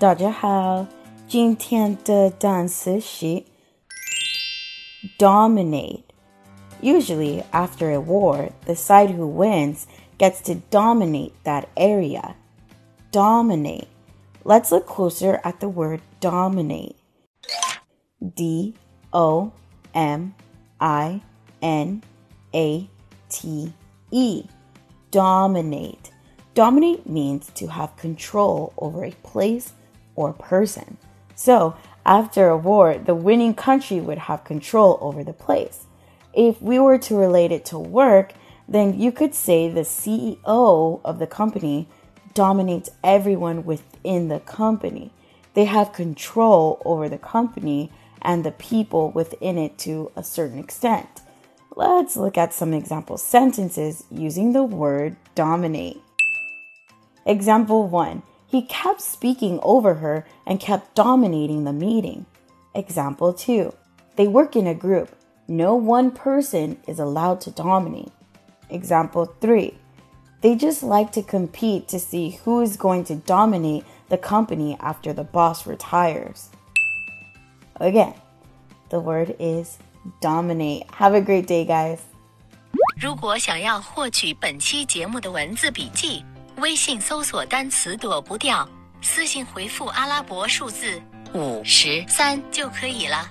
大家好，今天的单词是 dominate. Usually, after a war, the side who wins gets to dominate that area. Dominate. Let's look closer at the word dominate. D O M I N A T E. Dominate. Dominate means to have control over a place or person. So, after a war, the winning country would have control over the place. If we were to relate it to work, then you could say the CEO of the company dominates everyone within the company. They have control over the company and the people within it to a certain extent. Let's look at some example sentences using the word dominate. Example 1 He kept speaking over her and kept dominating the meeting. Example 2 They work in a group. No one person is allowed to dominate. Example 3 They just like to compete to see who is going to dominate the company after the boss retires. Again, the word is dominate. Have a great day, guys. 如果想要获取本期节目的文字笔记， 微信搜索单词躲不掉，私信回复阿拉伯数字五十三就可以了。